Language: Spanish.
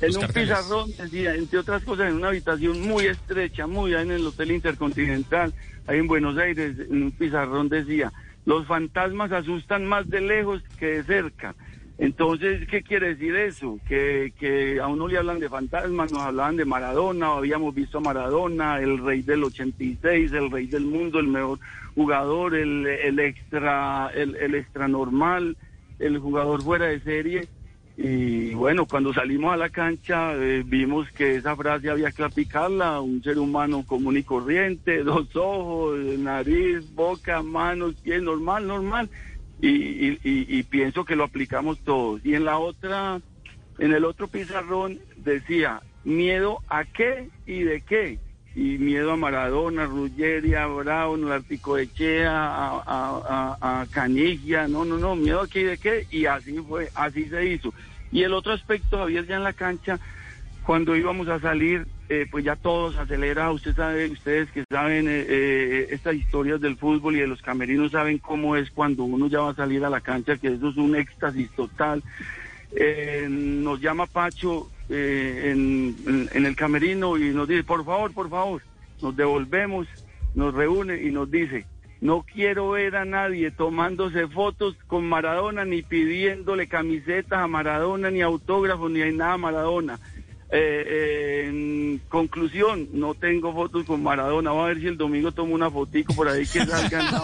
En un pizarrón decía, entre otras cosas, en una habitación muy estrecha, muy en el Hotel Intercontinental, ahí en Buenos Aires, en un pizarrón decía, los fantasmas asustan más de lejos que de cerca. Entonces, ¿qué quiere decir eso? Que, que a uno le hablan de fantasmas, nos hablaban de Maradona, habíamos visto a Maradona, el rey del 86, el rey del mundo, el mejor jugador, el, el extra, el, el extra normal, el jugador fuera de serie. Y bueno, cuando salimos a la cancha eh, vimos que esa frase había que aplicarla, un ser humano común y corriente, dos ojos, nariz, boca, manos, pies, normal, normal. Y, y, y, pienso que lo aplicamos todos. Y en la otra, en el otro pizarrón decía, miedo a qué y de qué. Y miedo a Maradona, Ruggeri, a Brown, a Articoechea, a, a, a, a Canigia, no, no, no, miedo a y de qué. Y así fue, así se hizo. Y el otro aspecto, Javier, ya en la cancha, cuando íbamos a salir, eh, pues ya todos acelera, usted sabe, ustedes que saben eh, eh, estas historias del fútbol y de los camerinos saben cómo es cuando uno ya va a salir a la cancha, que eso es un éxtasis total. nos llama Pacho en, en el camerino y nos dice, por favor, por favor, nos devolvemos, nos reúne y nos dice, no quiero ver a nadie tomándose fotos con Maradona, ni pidiéndole camisetas a Maradona, ni autógrafos, ni nada a Maradona. Eh, eh, en conclusión, no tengo fotos con Maradona. Vamos a ver si el domingo tomo una fotico por ahí que salgan.